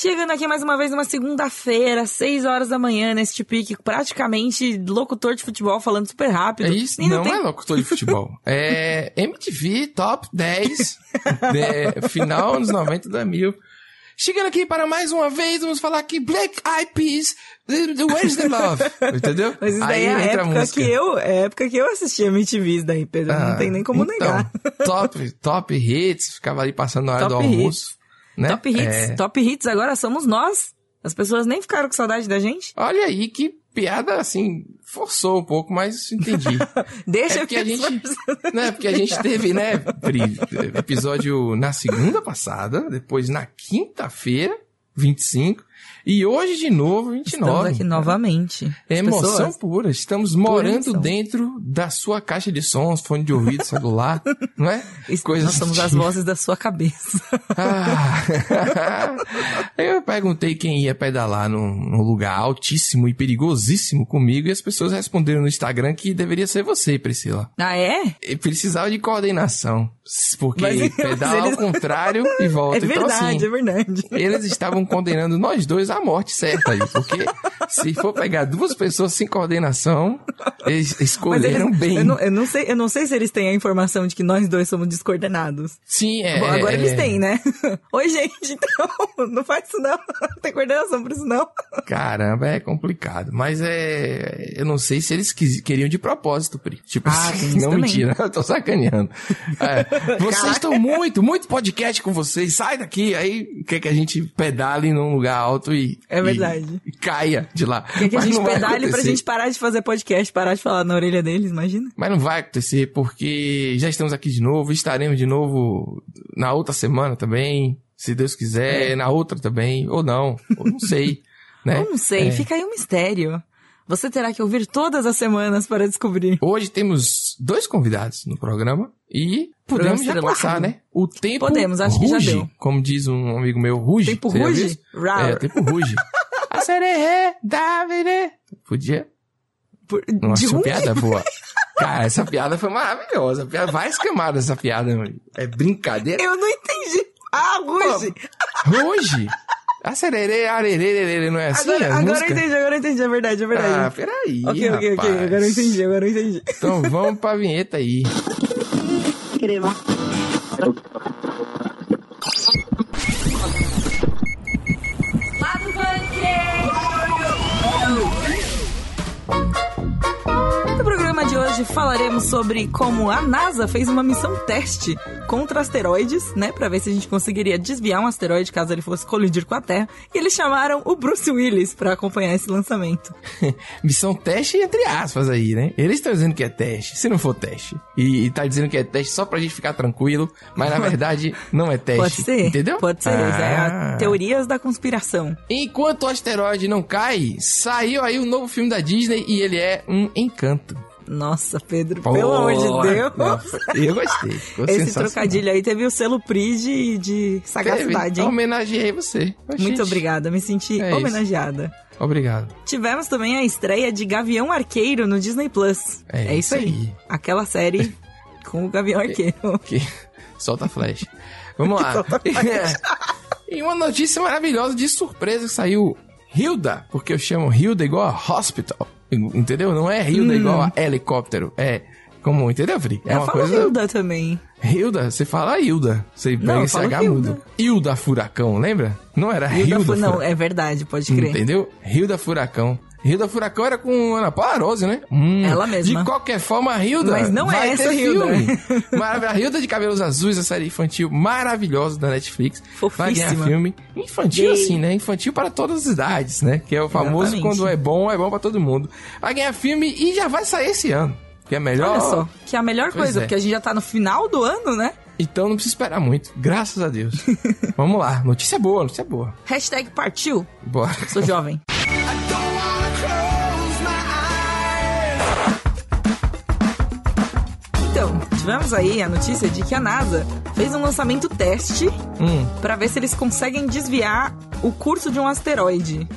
Chegando aqui mais uma vez numa segunda-feira, 6 horas da manhã, neste pique, praticamente locutor de futebol falando super rápido. É isso, não, tem- é locutor de futebol. é MTV Top 10, de, final anos 90 da mil. Chegando aqui para mais uma vez, vamos falar aqui Black Eyed Peas, Where's the Love, entendeu? Mas isso daí Aí é a época música. que eu, é a época que eu assistia MTV isso daí, Pedro. não Ah, tem nem como então, negar. Top, top hits, ficava ali passando na hora Top do hits. Né? Top hits. É, Top hits agora somos nós. As pessoas nem ficaram com saudade da gente. olha aí que piada, assim, forçou um pouco, mas entendi. Deixa É porque que a gente, né, porque a gente teve, né, Pri, episódio na segunda passada, depois na quinta-feira, 25, e hoje de novo, 29. Estamos aqui novamente. As É emoção pessoas- pura. Estamos morando emoção. dentro da sua caixa de sons, fone de ouvido, celular, não é? Coisas Nós somos as vozes da sua cabeça. Ah. Eu perguntei quem ia pedalar num, num lugar altíssimo e perigosíssimo comigo e as pessoas responderam no Instagram que deveria ser você, Priscila. Ah, é? Precisava de coordenação, porque Mas- pedala mas eles- ao contrário e volta. É então, verdade, assim, é verdade. eles estavam condenando nós dois à morte certa aí, porque se for pegar duas pessoas sem coordenação, eles escolheram eles- bem. Eu não, eu, não sei, eu não sei se eles têm a informação de que nós dois somos descoordenados. Sim, é. Bom, agora é, eles têm, né? Oi, gente, então, não faz isso não. Não tem coordenação pra isso não. Caramba, é complicado. Mas é. Eu não sei se eles quis- queriam de propósito, Pri. Tipo Ah, assim, não também. mentira, eu tô sacaneando. É, vocês estão muito, muito podcast com vocês. Sai daqui. Aí quer que a gente pedale num lugar alto e. É e- verdade. E, caia de lá. Quer que a gente pedale pra gente parar de fazer podcast, parar de falar na orelha deles, imagina? Mas não vai acontecer porque já estamos aqui de novo, estaremos de novo na outra semana também, se Deus quiser, na outra também, ou não, ou não sei, né? Eu não sei, É. fica aí um mistério. Você terá que ouvir todas as semanas para descobrir. Hoje temos dois convidados no programa e podemos já passar, né? O tempo Podemos, acho que já ruge, deu. como diz um amigo meu, ruge. Tempo ruge? É, o tempo ruge. A sererê, Davide. Podia? Por- Nossa, de piada boa. Cara, essa piada foi maravilhosa. Piada- Várias camadas essa piada, mano. É brincadeira. Eu não entendi. Ah, Ruge! Ruge? A sererê, arerê, não é assim? agora agora eu entendi, agora eu entendi, é verdade, é Ah, verdade. peraí, ok, ok, ok, rapaz. agora eu entendi, agora eu entendi. Então vamos pra vinheta aí. No hoje falaremos sobre como a NASA fez uma missão teste contra asteroides, né, Pra ver se a gente conseguiria desviar um asteroide caso ele fosse colidir com a Terra. E eles chamaram o Bruce Willis pra acompanhar esse lançamento. Missão teste entre aspas aí, né? Eles estão dizendo que é teste, se não for teste. E, e tá dizendo que é teste só pra gente ficar tranquilo, mas na verdade não é teste. Pode ser, Entendeu? Pode ser, é Ah. a teorias da conspiração. Enquanto o asteroide não cai, saiu aí um novo filme da Disney e ele é um encanto. Nossa, Pedro, pelo amor de Deus. Nossa, eu gostei. Esse trocadilho aí teve o selo PRI de, de sagacidade, Teve. hein? Homenageei você. Muito Oxente. obrigada, me senti É isso. homenageada. Obrigado. Tivemos também a estreia de Gavião Arqueiro no Disney Plus. É isso aí. Aquela série com o Gavião Arqueiro. Que solta flash. Vamos lá. e uma notícia maravilhosa de surpresa que saiu Hilda, porque eu chamo Hilda igual a hospital. Entendeu? Não é Hilda igual a helicóptero. É como, entendeu, Fri? É eu uma falo coisa. Hilda também. Hilda, você fala Hilda. Você pega esse H Hilda. mudo. Hilda Furacão, lembra? Não era Hilda Hilda, Fu- Não, é verdade, pode crer. Entendeu? Hilda Furacão. Hilda Furacão era com Ana Paula Rose, né? Hum, Ela mesma. De qualquer forma, a Hilda. Mas não é essa Hilda. filme. Maravilha. A Hilda de Cabelos Azuis, a série infantil maravilhosa da Netflix. Vai ganhar Fofíssima. filme. Infantil, Gay. assim, né? Infantil para todas as idades, né? Que é o famoso Exatamente. quando é bom, é bom para todo mundo. Vai ganhar filme e já vai sair esse ano. Que é melhor. Olha só, que é a melhor Pois coisa, é. porque a gente já tá no final do ano, né? Então não precisa esperar muito. Graças a Deus. Vamos lá. Notícia boa, notícia boa. Hashtag partiu. Bora. Sou jovem. tivemos aí a notícia de que a NASA fez um lançamento teste Hum. pra ver se eles conseguem desviar o curso de um asteroide.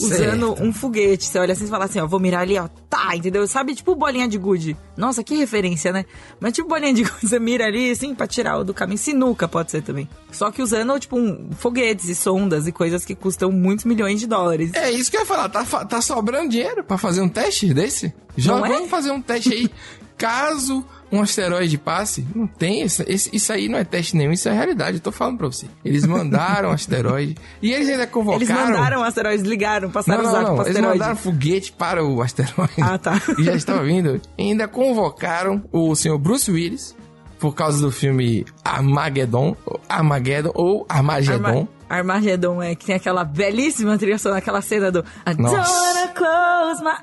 usando Certo. um foguete. Você olha assim e fala assim, ó, vou mirar ali, ó, tá, entendeu? Sabe, tipo bolinha de gude. Nossa, que referência, né? Mas tipo bolinha de gude, você mira ali, assim, pra tirar o do caminho. Sinuca pode ser também. Só que usando, tipo, um, foguetes e sondas e coisas que custam muitos milhões de dólares. É isso que eu ia falar, tá, tá sobrando dinheiro pra fazer um teste desse? Já Não é? vamos fazer um teste aí. Caso um asteroide passe, não tem, esse, esse- isso aí não é teste nenhum, isso é realidade, eu tô falando pra você. Eles mandaram um asteroide e eles ainda convocaram... Eles mandaram asteroides, ligaram, Não, passaram não, pro não, eles mandaram foguete para o asteroide. Ah, tá. E já estava vindo. E ainda convocaram o senhor Bruce Willis por causa do filme Armageddon, Armageddon ou Armagedon. Arma Armageddon é que tem aquela belíssima trilha sonora, aquela cena do I don't Nossa. wanna close my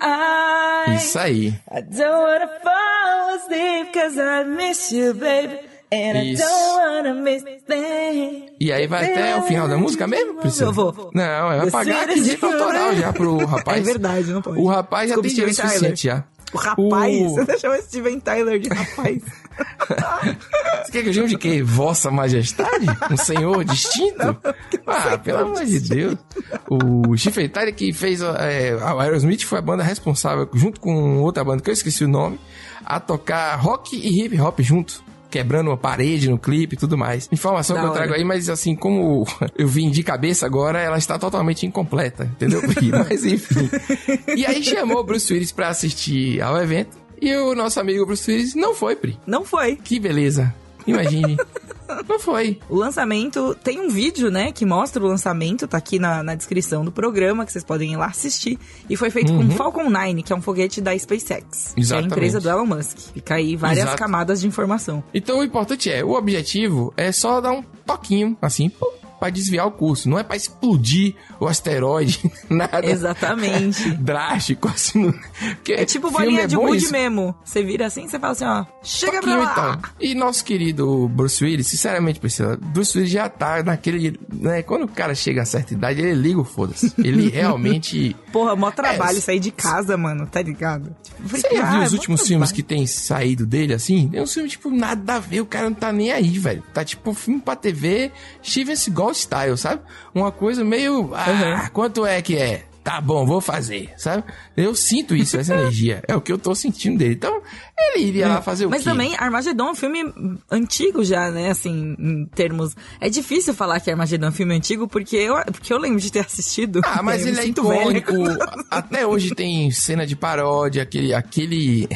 eyes. Isso aí. I don't wanna fall asleep cause I miss you, baby. And Isso. I don't wanna miss things. E aí vai até o final da música mesmo, Priscila? Eu vou. Não, vai The pagar sweetest direito autoral thing. já pro rapaz. É verdade, não pode. O rapaz já Desculpa, tem Steven suficiente já. O rapaz? O- Você chama Steven Tyler de rapaz? Você quer que eu chame de quê? Vossa Majestade? Um senhor distinto? ah, pelo amor de Deus. O Tyler que fez é, a Aerosmith foi a banda responsável, junto com outra banda que eu esqueci o nome, a tocar rock e hip hop junto. Quebrando uma parede no clipe e tudo mais. Informação Da que eu hora. trago aí, mas assim, como eu vim de cabeça agora, ela está totalmente incompleta, entendeu? Mas enfim. E aí chamou o Bruce Willis pra assistir ao evento. E o nosso amigo Bruce Willis não foi, Pri. Não foi. Que beleza. Imagine. Não foi. O lançamento tem um vídeo, né, que mostra o lançamento, tá aqui na, na descrição do programa, que vocês podem ir lá assistir. E foi feito com o Falcon 9, que é um foguete da SpaceX, que é a Exatamente. empresa do Elon Musk. Fica aí várias Exato. camadas de informação. Então o importante é, o objetivo é só dar um toquinho, assim, pum, pra desviar o curso. Não é pra explodir o asteroide, nada Exatamente. drástico, assim. É tipo bolinha é de gude mesmo. Você vira assim, você fala assim, ó, chega pra lá. então. E nosso querido Bruce Willis, sinceramente, Priscila, Bruce Willis já tá naquele. Né, quando o cara chega a certa idade, ele liga o foda-se. Ele realmente. Porra, mó trabalho É, sair de casa, mano, tá ligado? Tipo, Você já viu é os últimos trabalho. filmes que tem saído dele, assim? É um filme, tipo, nada a ver, o cara não tá nem aí, velho. Tá tipo filme pra TV, Steven Seagal style, sabe? Uma coisa meio. Ah, quanto é que é? Tá bom, vou fazer, sabe? Eu sinto isso, essa energia. É o que eu tô sentindo dele. Então, ele iria lá fazer o Mas quê? também, Armagedon é um filme antigo já, né? Assim, em termos. É difícil falar que Armagedon é um filme antigo, porque eu, porque eu lembro de ter assistido. Ah, mas ele é icônico. Até hoje tem cena de paródia, aquele, aquele,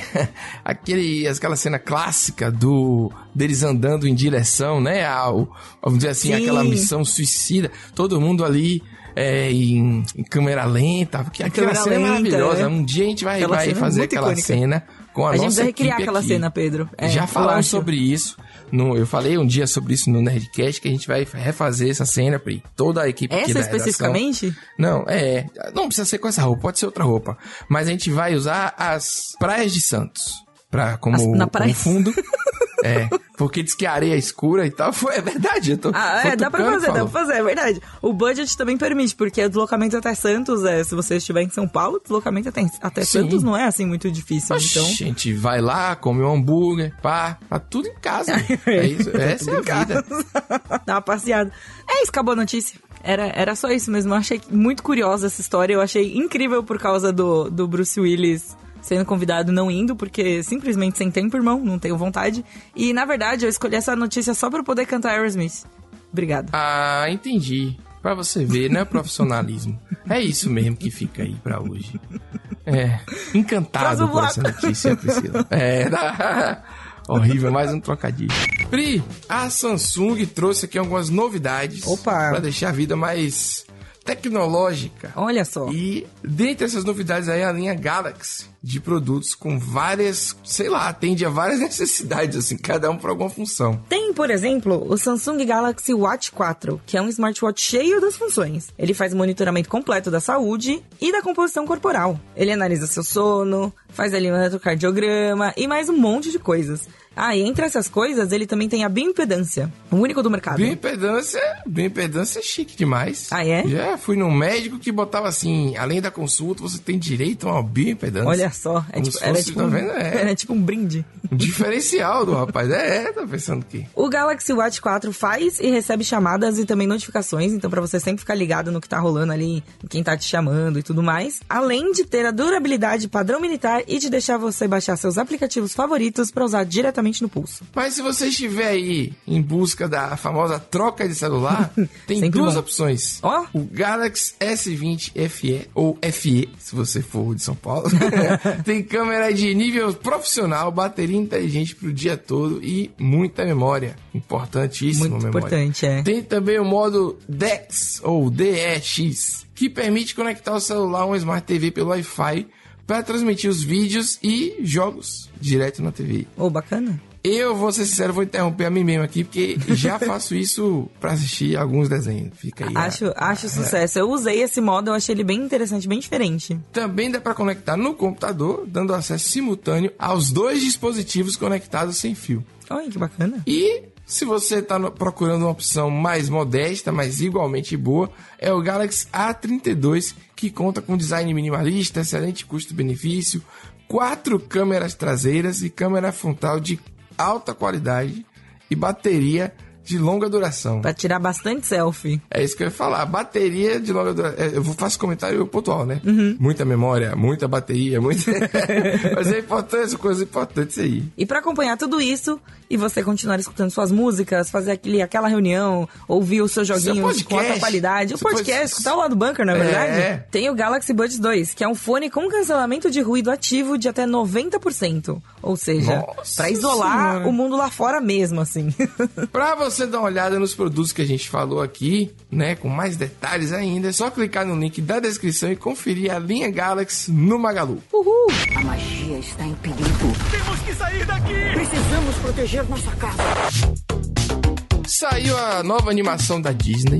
aquele, aquela cena clássica do deles andando em direção, né, ao, vamos dizer assim, Sim. aquela missão suicida. Todo mundo ali é, em, em câmera lenta, porque aquela câmera cena é lenta, maravilhosa. é. Um dia a gente vai, Aquela vai é fazer aquela icônica. cena com a, A gente nossa precisa recriar equipe aquela aqui. cena, Pedro. É, Já falamos sobre isso. No, eu falei um dia sobre isso no Nerdcast, que a gente vai refazer essa cena, Pri. Toda a equipe Essa redação. especificamente? Não, é. Não precisa ser com essa roupa, pode ser outra roupa. Mas a gente vai usar as praias de Santos. Pra, como, As- na praia? como fundo. é. Porque diz que a areia é escura e tal. Foi, é verdade. Eu tô, Ah, é, dá pra fazer, dá pra fazer, é verdade. O budget também permite, porque deslocamento até Santos, é, se você estiver em São Paulo, deslocamento até, até Sim. Santos não é assim muito difícil. Então, gente vai lá, come um hambúrguer, pá, tá tudo em casa. é isso, essa é a vida. dá uma passeada. É isso, acabou a notícia. Era, era só isso mesmo. Eu achei muito curiosa essa história. Eu achei incrível por causa do, do Bruce Willis sendo convidado não indo, porque simplesmente sem tempo, irmão, não tenho vontade. E na verdade eu escolhi essa notícia só pra eu poder cantar Aerosmith. Obrigada. Ah, entendi. Pra você ver, não é profissionalismo. É isso mesmo que fica aí pra hoje. É, encantado por essa notícia, Priscila. É, horrível, mais um trocadilho. Pri, a Samsung trouxe aqui algumas novidades. Opa. Pra deixar a vida mais tecnológica. Olha só. E dentre essas novidades aí, a linha Galaxy de produtos com várias, sei lá, atende a várias necessidades, assim, cada um para alguma função. Tem, por exemplo, o Samsung Galaxy Watch 4, que é um smartwatch cheio das funções. Ele faz monitoramento completo da saúde e da composição corporal. Ele analisa seu sono, faz ali um eletrocardiograma e mais um monte de coisas. Ah, e entre essas coisas, ele também tem a bioimpedância, o único do mercado. Bioimpedância, bioimpedância é chique demais. Ah, é? Já fui num médico que botava assim, além da consulta, você tem direito a uma bioimpedância. Olha só, é tipo, era, tipo tá um, vendo? É. era tipo um brinde. Um diferencial do rapaz. É, é, tá pensando que. O Galaxy Watch 4 faz e recebe chamadas e também notificações, então para você sempre ficar ligado no que tá rolando ali, quem tá te chamando e tudo mais. Além de ter a durabilidade padrão militar e de deixar você baixar seus aplicativos favoritos para usar diretamente no pulso. Mas se você estiver aí em busca da famosa troca de celular, tem Sempre duas bom. opções. Ó. O Galaxy S20 FE ou FE, se você for de São Paulo. tem câmera de nível profissional, bateria inteligente pro dia todo e muita memória. Importantíssimo Muito memória. importante, é. Tem também o modo DeX ou DeX, que permite conectar o celular a uma Smart TV pelo Wi-Fi para transmitir os vídeos e jogos direto na TV. Ô, bacana. Eu vou ser sincero, vou interromper a mim mesmo aqui, porque já faço isso pra assistir alguns desenhos. Fica aí. a- Acho, acho sucesso. Eu usei esse modo, eu achei ele bem interessante, bem diferente. Também dá pra conectar no computador, dando acesso simultâneo aos dois dispositivos conectados sem fio. Olha que bacana. E se você está procurando uma opção mais modesta, mas igualmente boa, é o Galaxy A32, que conta com design minimalista, excelente custo-benefício, quatro câmeras traseiras e câmera frontal de alta qualidade e bateria de longa duração. Pra tirar bastante selfie. É isso que eu ia falar. Bateria de longa duração. Eu vou faço comentário pontual, né? Muita memória, muita bateria, muita. Mas é importante, coisas importantes aí. E pra acompanhar tudo isso e você continuar escutando suas músicas, fazer aquele, aquela reunião, ouvir os seus joguinhos podcast. com alta qualidade, o Você podcast, pode- escutar o lado bunker, não é, É. verdade? Tem o Galaxy Buds 2, que é um fone com cancelamento de ruído ativo de até 90%. Ou seja, pra isolar Senhora. o mundo lá fora mesmo, assim. Pra você dar uma olhada nos produtos que a gente falou aqui, né, com mais detalhes ainda, é só clicar no link da descrição e conferir a linha Galaxy no Magalu. Uhul! A magia está em perigo. Temos que sair daqui! Precisamos proteger nossa casa. Saiu a nova animação da Disney.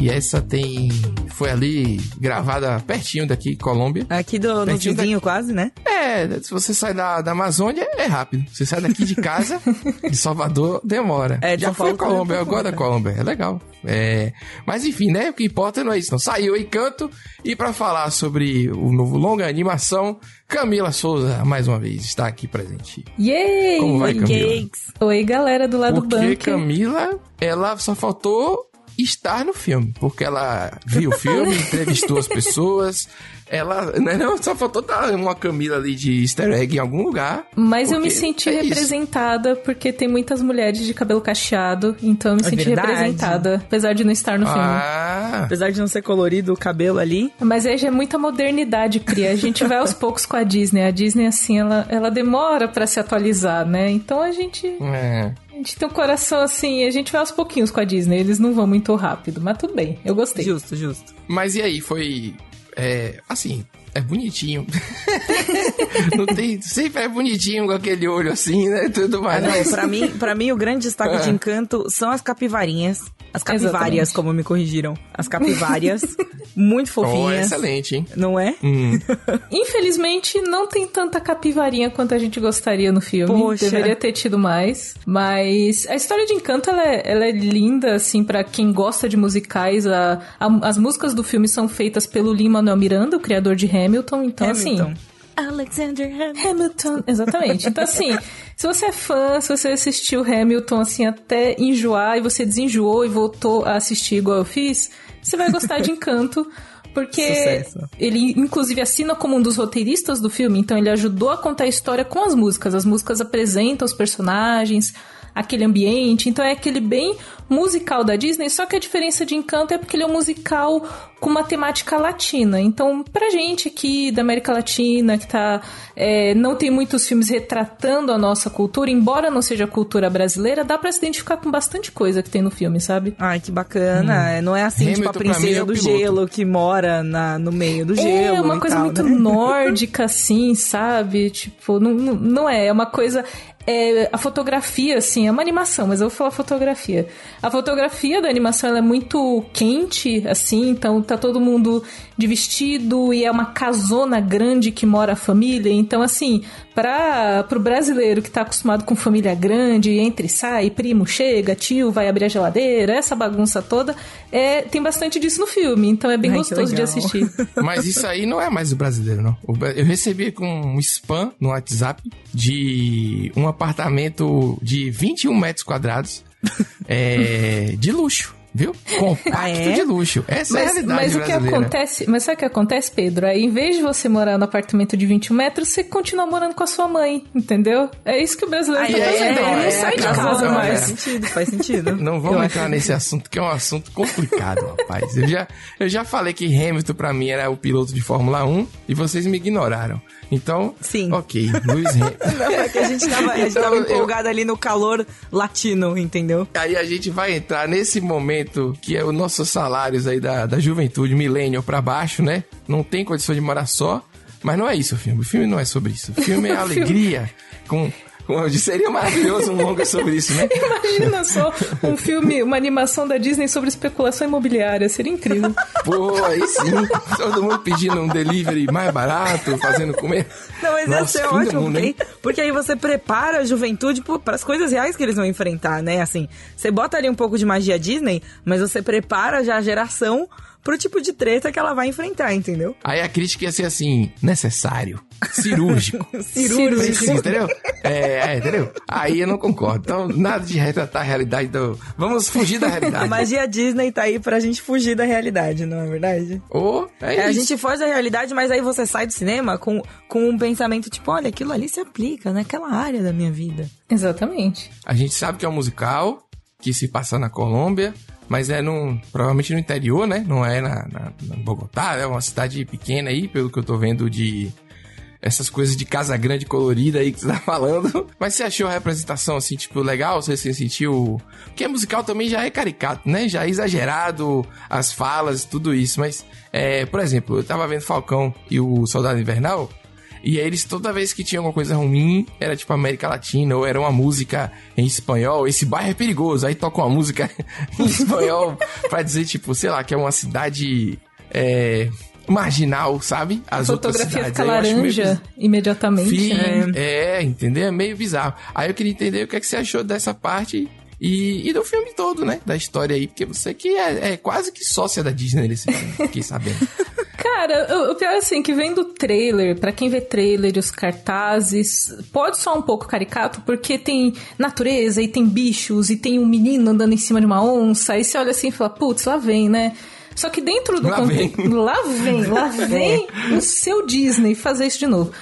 E essa tem. Foi ali gravada pertinho daqui, Colômbia. Aqui do, no Pertinho vizinho quase, né? É, se você sai da, da Amazônia, é rápido. Você sai daqui de casa, de Salvador, demora. É, de Já foi Colômbia, pouco agora é Colômbia. É legal. É, mas enfim, né? O que importa não é isso. Não saiu Encanto. E pra falar sobre o novo longa animação, Camila Souza, mais uma vez, está aqui presente. Yay! Como vai, Oi, Camila? cakes. Oi, galera do lado Porque bunker. Camila, ela só faltou estar no filme. Porque ela viu o filme, entrevistou as pessoas. Ela, né, não, só faltou dar uma Camila ali de easter egg em algum lugar. Mas eu me senti é isso. representada porque tem muitas mulheres de cabelo cacheado, então eu me É senti verdade. representada, apesar de não estar no filme. Ah, Apesar de não ser colorido o cabelo ali. Mas aí já é muita modernidade, Cria. A gente vai aos poucos com a Disney. A Disney, assim, ela, ela demora pra se atualizar, né? Então a gente, é. Tem um coração assim, a gente vai aos pouquinhos com a Disney. Eles não vão muito rápido, mas tudo bem. Eu gostei. Justo, justo. Mas e aí, foi. É, assim, é bonitinho. não tem. Sempre é bonitinho com aquele olho assim, né? Tudo Ah, mais. não, pra mim, pra mim, o grande destaque É. de encanto são as capivarinhas. As capivárias, Exatamente. como me corrigiram. As capivárias. muito Oh, fofinhas. excelente, hein? Não é? Hum. Infelizmente, não tem tanta capivarinha quanto a gente gostaria no filme. Poxa. Deveria ter tido mais. Mas a história de Encanto, ela é, ela é linda, assim, pra quem gosta de musicais. A, a- as músicas do filme são feitas pelo Lin-Manuel Miranda, o criador de Hamilton. Então, Hamilton. assim... Alexander Hamilton. Hamilton, exatamente. Então, assim, se você é fã, se você assistiu Hamilton, assim, até enjoar e você desenjoou e voltou a assistir igual eu fiz, você vai gostar de Encanto. Porque Sucesso. ele, inclusive, assina como um dos roteiristas do filme, então ele ajudou a contar a história com as músicas. As músicas apresentam os personagens, aquele ambiente, então é aquele bem musical da Disney, só que a diferença de Encanto é porque ele é um musical com uma temática latina. Então, pra gente aqui da América Latina, que tá. é, não tem muitos filmes retratando a nossa cultura, embora não seja a cultura brasileira, dá pra se identificar com bastante coisa que tem no filme, sabe? Ai, que bacana. É, Não é assim, tipo, a Hamilton, pra mim, princesa é do piloto. gelo que mora na, no meio do gelo. É uma e coisa tal, muito né? nórdica, assim, sabe? Tipo, não, não não é. É uma coisa. É, a fotografia, assim, é uma animação, mas eu vou falar fotografia. A fotografia da animação é muito quente, assim, então tá todo mundo de vestido e é uma casona grande que mora a família. Então, assim, para pro brasileiro que tá acostumado com família grande, entre sai, primo chega, tio vai abrir a geladeira, essa bagunça toda, é, tem bastante disso no filme. Então é bem Ai, gostoso de assistir. Mas isso aí não é mais o brasileiro, não. Eu recebi com um spam no WhatsApp de um apartamento de 21 metros quadrados é, de luxo, viu? Compacto Ah, é? de luxo. Essa é a Mas, realidade mas o que acontece, mas sabe o que acontece, Pedro? Aí, em vez de você morar no apartamento de 21 metros, você continua morando com a sua mãe, entendeu? É isso que o brasileiro Aí tá é, fazendo. Ele é, não sai de casa não, mais. Faz sentido, faz sentido. Não vamos Eu entrar nesse assunto, que é um assunto complicado, rapaz. Eu já, eu já falei que Hamilton, pra mim, era o piloto de Fórmula 1 e vocês me ignoraram. Então, Sim. ok, Luiz Hamilton. Não, é que a gente tava, a gente Então, tava eu- empolgado ali no calor latino, entendeu? Aí a gente vai entrar nesse momento que é os nossos salários aí da, da juventude, millennial pra baixo, né? Não tem condição de morar só. Mas não é isso o filme. O filme não é sobre isso. O filme é alegria. com, seria maravilhoso um longa sobre isso, né? Imagina só um filme, uma animação da Disney sobre especulação imobiliária. Seria incrível. Pô, aí sim. Todo mundo pedindo um delivery mais barato, fazendo comer. Não, mas ia Nossa, ser fim do ótimo, mundo, porque, porque aí você prepara a juventude para as coisas reais que eles vão enfrentar, né? Assim, você bota ali um pouco de magia Disney, mas você prepara já a geração pro tipo de treta que ela vai enfrentar, entendeu? Aí a crítica ia ser assim, necessário, cirúrgico. Cirúrgico. Entendeu? É, é, entendeu? Aí eu não concordo. Então, nada de retratar a realidade do... Vamos fugir da A realidade. magia Disney tá aí pra gente fugir da realidade, não é verdade? Ou, é, É, a gente foge da realidade, mas aí você sai do cinema com, com um pensamento tipo, olha, aquilo ali se aplica naquela área da minha vida. Exatamente. A gente sabe que é um musical que se passa na Colômbia, mas é num, provavelmente no interior, né? Não é na, na, na Bogotá, é uma cidade pequena aí, pelo que eu tô vendo de essas coisas de casa grande colorida aí que você tá falando. Mas você achou a representação assim, tipo, legal? Você se sentiu. Porque musical também já é caricato, né? Já é exagerado, as falas, tudo isso. Mas, é, por exemplo, eu tava vendo Falcão e o Soldado Invernal. E eles, toda vez que tinha alguma coisa ruim, era tipo América Latina, ou era uma música em espanhol, esse bairro é perigoso, aí toca uma música em espanhol pra dizer, tipo, sei lá, que é uma cidade é, marginal, sabe? A As outras fotografia fica laranja imediatamente. Fi- né? é, entendeu? É meio bizarro. Aí eu queria entender o que, é que você achou dessa parte e, e do filme todo, né? Da história aí, porque você que é, é quase que sócia da Disney nesse filme, fiquei sabendo. Cara, o, pior é assim, que vendo o trailer, pra quem vê trailer e os cartazes, pode soar um pouco caricato, porque tem natureza e tem bichos e tem um menino andando em cima de uma onça, aí você olha assim e fala, putz, lá vem, né? Só que dentro do Lá conte- vem. Lá vem, lá vem o seu Disney fazer isso de novo.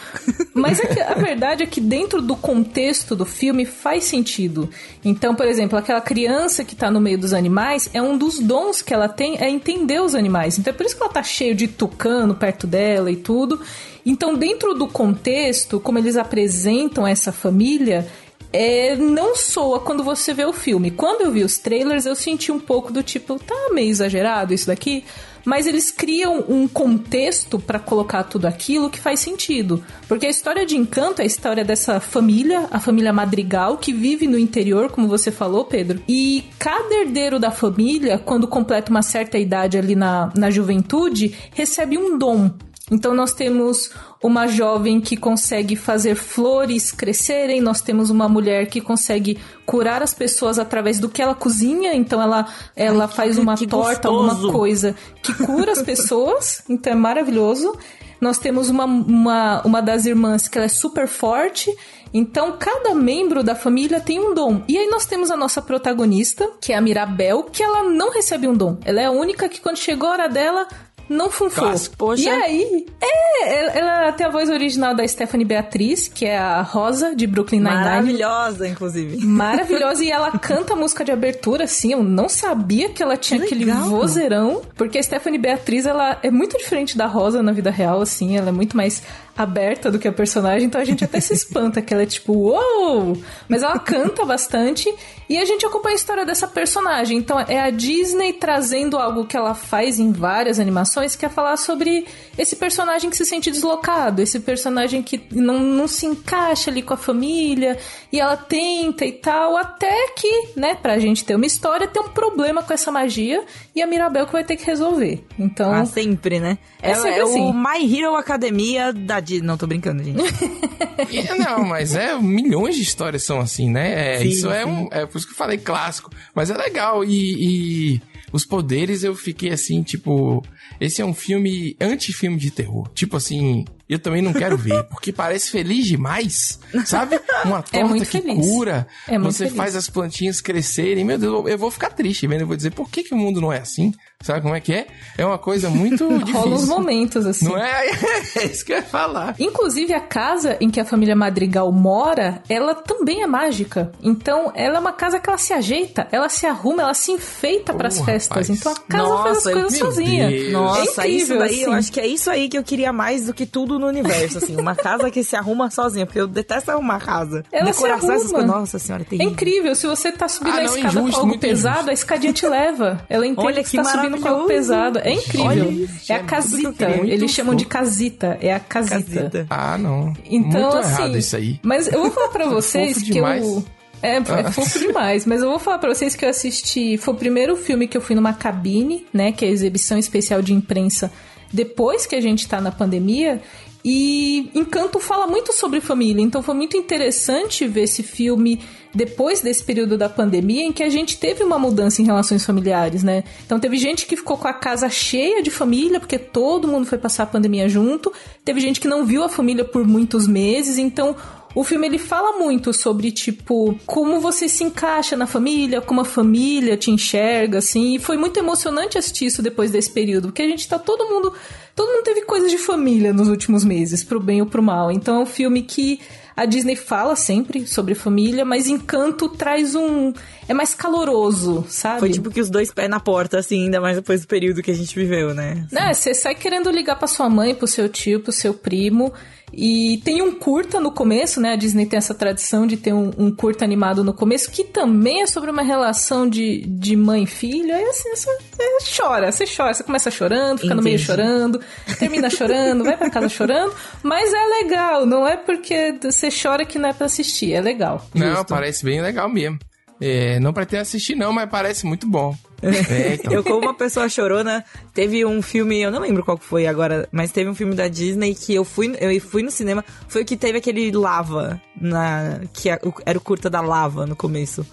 Mas é a verdade é que dentro do contexto do filme faz sentido. Então, por exemplo, aquela criança que tá no meio dos animais, é um dos dons que ela tem é entender os animais. Então é por isso que ela tá cheio de tucano perto dela e tudo. Então, dentro do contexto, como eles apresentam essa família, é, não soa quando você vê o filme. Quando eu vi os trailers, eu senti um pouco do tipo, tá meio exagerado isso daqui. Mas eles criam um contexto pra colocar tudo aquilo que faz sentido. Porque a história de Encanto é a história dessa família, a família Madrigal, que vive no interior, como você falou, Pedro. E cada herdeiro da família, quando completa uma certa idade ali na, na juventude, recebe um dom. Então nós temos uma jovem que consegue fazer flores crescerem, nós temos uma mulher que consegue curar as pessoas através do que ela cozinha, então ela ela faz uma que torta, gostoso. alguma coisa que cura as pessoas, então é maravilhoso. Nós temos uma, uma, uma das irmãs que ela é super forte. Então, cada membro da família tem um dom. E aí nós temos a nossa protagonista, que é a Mirabel, que ela não recebe um dom. Ela é a única que quando chegou a hora dela, não funfou. Poxa. E aí, é, ela- ela tem a voz original da Stephanie Beatriz, que é a Rosa de Brooklyn Nine-Nine. Maravilhosa, inclusive. Maravilhosa, e ela canta a música de abertura, assim, eu não sabia que ela tinha Que aquele legal. vozeirão, porque a Stephanie Beatriz, ela é muito diferente da Rosa na vida real, assim, ela é muito mais aberta do que a personagem, então a gente até se espanta que ela é tipo, uou! Mas ela canta bastante e a gente acompanha a história dessa personagem. Então é a Disney trazendo algo que ela faz em várias animações, que é falar sobre esse personagem que se sente deslocado, esse personagem que não, não se encaixa ali com a família e ela tenta e tal, até que, né, pra gente ter uma história, tem um problema com essa magia e a Mirabel que vai ter que resolver. Então. Ah, sempre, né? É sempre é assim. o My Hero Academia da Disney. Não, tô brincando, gente. Não, mas é milhões de histórias são assim, né? É, Sim, isso é sim. um. É por isso que eu falei clássico. Mas é legal. E, e os poderes eu fiquei assim, tipo. Esse é um filme anti-filme de terror. Tipo assim, eu também não quero ver, porque parece feliz demais, sabe? Uma torta É muito que feliz. cura, É muito você feliz. faz as plantinhas crescerem. Meu Deus, eu vou ficar triste vendo, eu vou dizer, por que, que o mundo não é assim? Sabe como é que é? É uma coisa muito Rola uns difícil. momentos, assim. Não é? É isso que eu ia falar. Inclusive, a casa em que a família Madrigal mora, ela também é mágica. Então, ela é uma casa que ela se ajeita, ela se arruma, ela se enfeita para as festas. rapaz. Então, a casa Nossa, faz as coisas sozinha. Deus. Nossa, é incrível, isso daí, eu assim. acho que é isso aí que eu queria mais do que tudo no universo, assim. Uma casa que se arruma sozinha, porque eu detesto arrumar casa. Ela se Decoração, essas coisas. Nossa senhora, é É terrível. incrível, se você tá subindo Ah, a não, escada com injusto, algo muito pesado, injusto. a escadinha te leva. Ela entende Olha que que você tá subindo com algo pesado. É incrível. Isso, é a é que casita. Muito Eles chamam de fofo. casita. É a casita. Casita. Ah, não. Então, Muito assim. errado isso aí. Mas eu vou falar pra vocês Fofo que demais. eu. É, é Ah. fofo demais, mas eu vou falar pra vocês que eu assisti. Foi o primeiro filme que eu fui numa cabine, né? Que é a exibição especial de imprensa depois que a gente tá na pandemia. E Encanto fala muito sobre família, então foi muito interessante ver esse filme depois desse período da pandemia em que a gente teve uma mudança em relações familiares, né? Então teve gente que ficou com a casa cheia de família, porque todo mundo foi passar a pandemia junto. Teve gente que não viu a família por muitos meses, então o filme ele fala muito sobre tipo como você se encaixa na família, como a família te enxerga assim, e foi muito emocionante assistir isso depois desse período, porque a gente tá todo mundo, todo mundo teve coisas de família nos últimos meses, pro bem ou pro mal. Então é um filme que a Disney fala sempre sobre família, mas Encanto traz um é mais caloroso, sabe? Foi tipo que os dois pés na porta, assim, ainda mais depois do período que a gente viveu, né? Né, você sai querendo ligar pra sua mãe, pro seu tio, pro seu primo. E tem um curta no começo, né? A Disney tem essa tradição de ter um, um curta animado no começo, que também é sobre uma relação de, de mãe e filho. Aí assim, você, você chora, você chora, você começa chorando, fica no meio Entendi. chorando, termina chorando, vai pra casa chorando. Mas é legal, não é porque você chora que não é pra assistir, é legal. Não, Justo. parece bem legal mesmo. É, não pretendo assistir não, mas parece muito bom. É, então. Eu, como uma pessoa chorona, teve um filme, eu não lembro qual que foi agora, mas teve um filme da Disney que eu fui, eu fui no cinema, foi o que teve aquele lava, na, que é era o curta da lava no começo.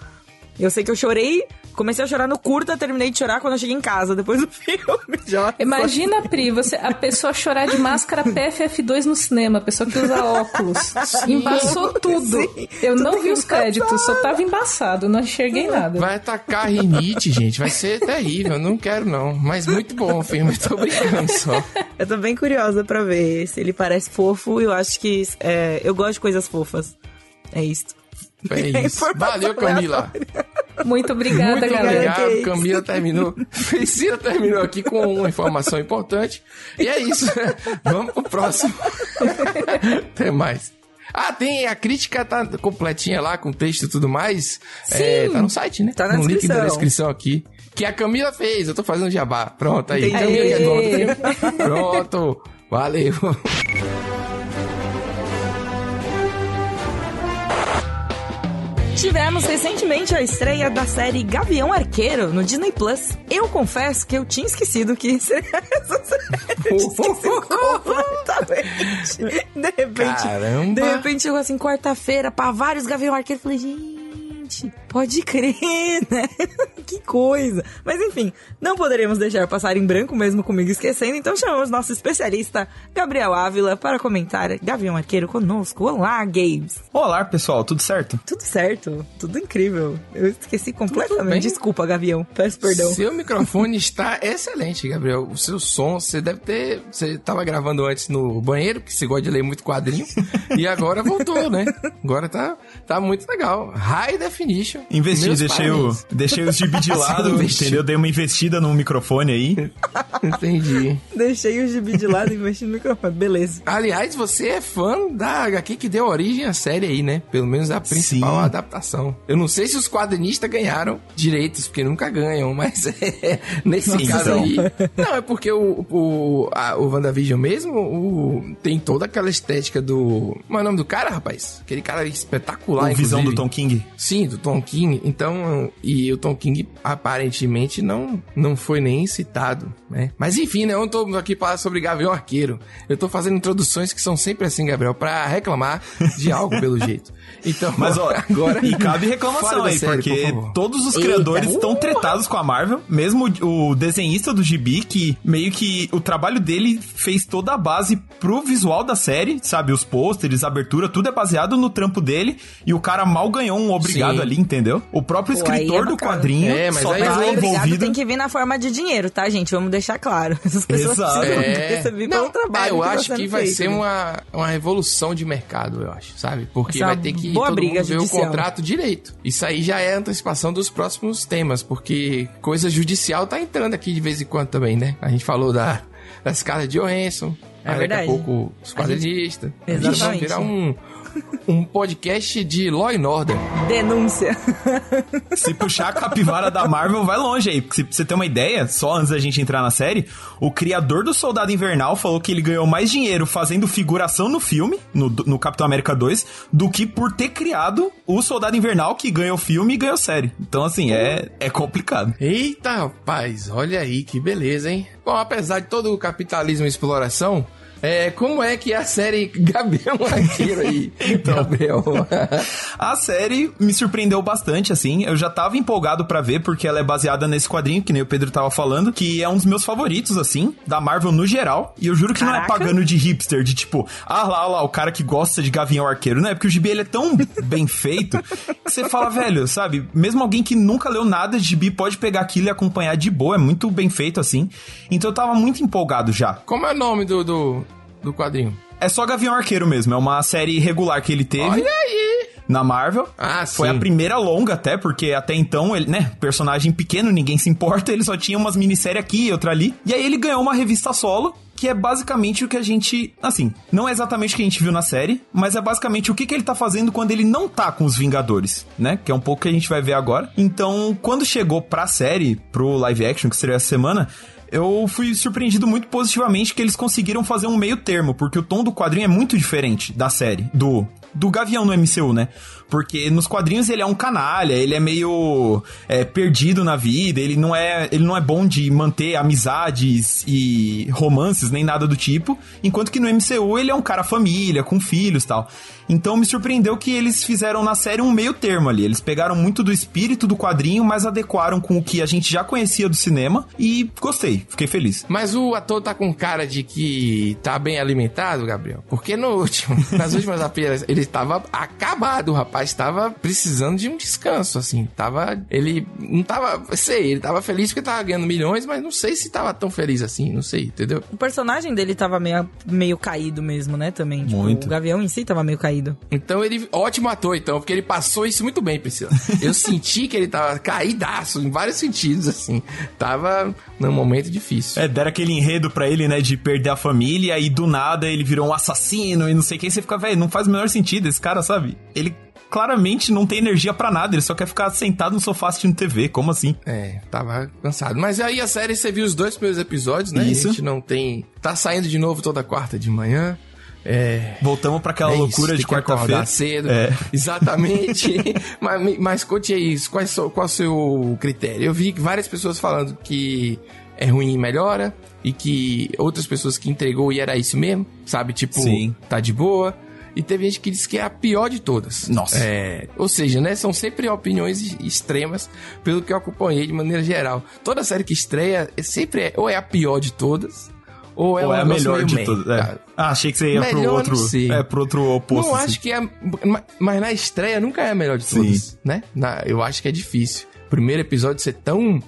Eu sei que eu chorei, comecei a chorar no curta, terminei de chorar quando eu cheguei em casa, depois do filme. Já Imagina, Pri, você, a pessoa chorar de máscara PFF2 no cinema, a pessoa que usa óculos. Embaçou tudo. Sim, Eu não vi os créditos, só tava embaçado, não enxerguei nada. Vai atacar rinite, gente. Vai ser terrível. Não quero, não. Mas muito bom o filme. Tô brincando só. Eu tô bem curiosa pra ver se ele parece fofo. Eu acho que é, eu gosto de coisas fofas. É isso. É isso. Valeu, Camila. Muito obrigada, Muito galera. obrigado. Camila terminou. Priscila terminou aqui com uma informação importante. E é isso. Vamos pro próximo. Até mais. Ah, tem a crítica tá completinha lá com texto e tudo mais. É, tá no site, né? Tá na no link da descrição. descrição aqui. Que a Camila fez. Eu tô fazendo jabá. Pronto aí. Camila que é. Pronto. Valeu. Tivemos recentemente a estreia da série Gavião Arqueiro no Disney Plus. Eu confesso que eu tinha esquecido que seria essa série. Esqueci completamente. De repente. Caramba. De repente chegou assim, quarta-feira, pra vários Gavião Arqueiro. Eu falei, gente, pode crer, né? que coisa. Mas enfim, não poderíamos deixar passar em branco mesmo comigo esquecendo. Então chamamos nosso especialista, Gabriel Ávila, para comentar Gavião Arqueiro conosco. Olá, Games. Olá, pessoal, tudo certo? Tudo certo, tudo incrível. Eu esqueci completamente. Desculpa, Gavião. Peço perdão. Seu microfone está excelente, Gabriel. O seu som, você deve ter. Você tava gravando antes no banheiro, que você gosta de ler muito quadrinho. e agora voltou, né? Agora tá, tá muito legal. High definition. Investi, deixei, o, deixei os gibi de lado entendeu? Dei uma investida no microfone aí. Entendi. Deixei o gibi de lado e investi no microfone. Beleza. Aliás, você é fã da HQ que deu origem à série aí, né? Pelo menos a principal Sim. adaptação. Eu não sei se os quadrinistas ganharam direitos, porque nunca ganham, mas é, nesse Nossa, caso então. aí. Não, é porque o, o, a, o WandaVision mesmo o, tem toda aquela estética do. Como é o nome do cara, rapaz? Aquele cara espetacular, A visão do. Tom King. Sim, do Tom King. Então, e o Tom King aparentemente não, não foi nem citado, né? Mas enfim, né? Eu não tô aqui para sobre Gavião Arqueiro. Eu tô fazendo introduções que são sempre assim, Gabriel, pra reclamar de algo pelo jeito. Então, Mas, ó, agora. e cabe reclamação aí, série, porque por todos os Eita. criadores estão tretados com a Marvel, mesmo o desenhista do Gibi, que meio que o trabalho dele fez toda a base pro visual da série, sabe? Os pôsteres, a abertura, tudo é baseado no trampo dele, e o cara mal ganhou um obrigado Ali, entendeu? O próprio escritor é do quadrinho É, mas só aí- tá envolvido. tem que vir na forma de dinheiro, tá, gente? Vamos deixar claro. Essas pessoas Exato. precisam É, receber não, pelo trabalho. é, eu que tá acho sendo que vai feito, ser né? uma, uma revolução de mercado, eu acho, sabe? Porque Essa vai ter que todo briga mundo ver o contrato direito. Isso aí já é antecipação dos próximos temas, porque coisa judicial tá entrando aqui de vez em quando também, né? A gente falou da, da escala de Johansson, É aí verdade. daqui a pouco os quadrinistas. A gente Exatamente. vai virar um, um podcast de Law and Order. Denúncia. Se puxar a capivara da Marvel, vai longe aí. Se pra você ter uma ideia, só antes da gente entrar na série, o criador do Soldado Invernal falou que ele ganhou mais dinheiro fazendo figuração no filme, no, no Capitão América 2, do que por ter criado o Soldado Invernal, que ganhou filme e ganhou série. Então, assim, é, é complicado. Eita, rapaz, olha aí que beleza, hein? Bom, apesar de todo o capitalismo e exploração, é, como é que é a série Gabriel Arqueiro aí? Então. Gabriel. A série me surpreendeu bastante, assim. Eu já tava empolgado pra ver, porque ela é baseada nesse quadrinho, que nem o Pedro tava falando, que é um dos meus favoritos, assim, da Marvel no geral. E eu juro que não é Caraca. pagando de hipster, de tipo, ah lá, lá, o cara que gosta de Gavião Arqueiro. Não é porque o gibi ele é tão bem feito que você fala, velho, sabe? Mesmo alguém que nunca leu nada de gibi pode pegar aquilo e acompanhar de boa. É muito bem feito, assim. Então eu tava muito empolgado já. Como é o nome do, do, do quadrinho? É só Gavião Arqueiro mesmo. É uma série regular que ele teve Olha aí! na Marvel. Ah, Foi sim. a primeira longa até, porque até então ele, né, personagem pequeno, ninguém se importa, ele só tinha umas minisséries aqui e outra ali. E aí ele ganhou uma revista solo, que é basicamente o que a gente, assim, não é exatamente o que a gente viu na série, mas é basicamente o que, que ele tá fazendo quando ele não tá com os Vingadores, né? Que é um pouco que a gente vai ver agora. Então, quando chegou pra série, pro live action, que seria essa semana, eu fui surpreendido muito positivamente que eles conseguiram fazer um meio termo, porque o tom do quadrinho é muito diferente da série, do do Gavião no MCU, né? Porque nos quadrinhos ele é um canalha, ele é meio é, perdido na vida, ele não é ele não é bom de manter amizades e romances nem nada do tipo, enquanto que no MCU ele é um cara família, com filhos tal. Então me surpreendeu que eles fizeram na série um meio termo ali. Eles pegaram muito do espírito do quadrinho, mas adequaram com o que a gente já conhecia do cinema e gostei, fiquei feliz. Mas o ator tá com cara de que tá bem alimentado, Gabriel? Porque no último, nas últimas apenas, ele tava acabado, o rapaz tava precisando de um descanso, assim. Tava. Ele não tava. Sei, ele tava feliz porque tava ganhando milhões, mas não sei se tava tão feliz assim, não sei, entendeu? O personagem dele tava meio, meio caído mesmo, né? Também. Tipo, Muito. O Gavião em si tava meio caído. Então ele. Ótimo ator, então, porque ele passou isso muito bem, Priscila. Eu senti que ele tava caídaço em vários sentidos, assim. Tava num momento difícil. É, deram aquele enredo pra ele, né, de perder a família e do nada ele virou um assassino e não sei quem. Você fica, velho, não faz o menor sentido esse cara, sabe? Ele claramente não tem energia pra nada, ele só quer ficar sentado no sofá assistindo TV, como assim? É, tava cansado. Mas aí a série, você viu os dois primeiros episódios, né? Isso. A gente não tem. Tá saindo de novo toda quarta de manhã. É. Voltamos pra aquela é isso, loucura tem de quarta-feira. cedo. É. Exatamente. mas, mas conte aí, isso, qual, é o seu- qual é o seu critério? Eu vi várias pessoas falando que é ruim e melhora, e que outras pessoas que entregou e era isso mesmo, sabe? Tipo, Sim. tá de boa. E teve gente que disse que é a pior de todas. Nossa. É, ou seja, né? São sempre opiniões extremas, pelo que eu acompanhei de maneira geral. Toda série que estreia é sempre é, ou é a pior de todas, ou é, Ou é a melhor de todas. é. Ah, achei que você ia pro Melhor, outro. não sei. É, pro outro oposto. Não assim. acho que é. ma- Mas na estreia nunca é a melhor de Sim. todas, né? Na- eu acho que é difícil. Primeiro episódio ser tão.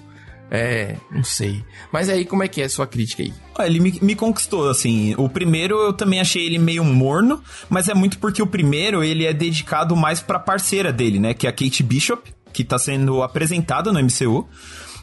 É. Não sei. Mas aí, como é que é a sua crítica aí? Ele me, me conquistou, assim. O primeiro eu também achei ele meio morno, mas é muito porque o primeiro ele é dedicado mais pra parceira dele, né? Que é a Kate Bishop, que tá sendo apresentada no MCU.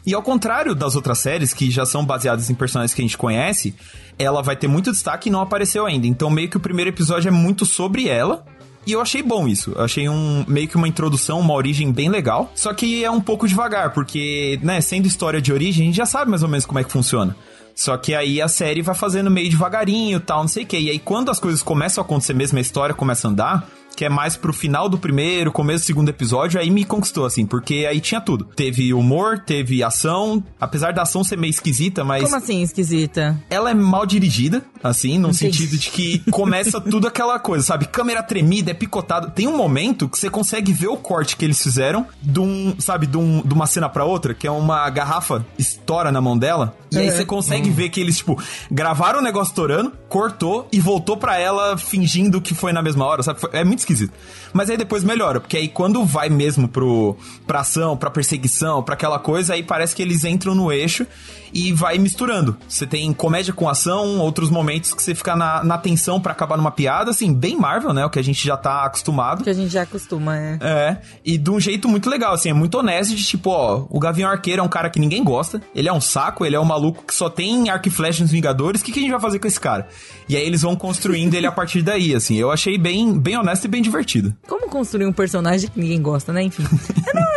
E ao contrário das outras séries, que já são baseadas em personagens que a gente conhece, ela vai ter muito destaque e não apareceu ainda. Então, meio que o primeiro episódio é muito sobre ela. E eu achei bom isso. Eu achei um meio que uma introdução, uma origem bem legal. Só que é um pouco devagar, porque, né, sendo história de origem, a gente já sabe mais ou menos como é que funciona. Só que aí a série vai fazendo meio devagarinho, tal, não sei o quê. E aí quando as coisas começam a acontecer mesmo, a história começa a andar, que é mais pro final do primeiro, começo do segundo episódio, aí me conquistou, assim, porque aí tinha tudo. Teve humor, teve ação, apesar da ação ser meio esquisita, mas. Como assim, esquisita? Ela é mal dirigida, assim, no sentido de que começa tudo aquela coisa, sabe? Câmera tremida, é picotado. Tem um momento que você consegue ver o corte que eles fizeram de um, sabe, de, um, de uma cena pra outra, que é uma garrafa estoura na mão dela. E aí É. você consegue ver que eles, tipo, gravaram o negócio estourando, cortou e voltou pra ela fingindo que foi na mesma hora, sabe? Foi- É muito esquisito. Mas aí depois melhora, porque aí quando vai mesmo pro, pra ação, pra perseguição, pra aquela coisa, aí parece que eles entram no eixo e vai misturando. Você tem comédia com ação, outros momentos que você fica na, na tensão pra acabar numa piada, assim, bem Marvel, né? O que a gente já tá acostumado. Que a gente já acostuma, é. É, e de um jeito muito legal, assim, é muito honesto de tipo, ó, o Gavião Arqueiro é um cara que ninguém gosta, ele é um saco, ele é um maluco que só tem arco e flecha nos Vingadores, o que, que a gente vai fazer com esse cara? E aí eles vão construindo ele a partir daí, assim, eu achei bem, bem honesto e bem divertido. Como construir um personagem que ninguém gosta, né? Enfim.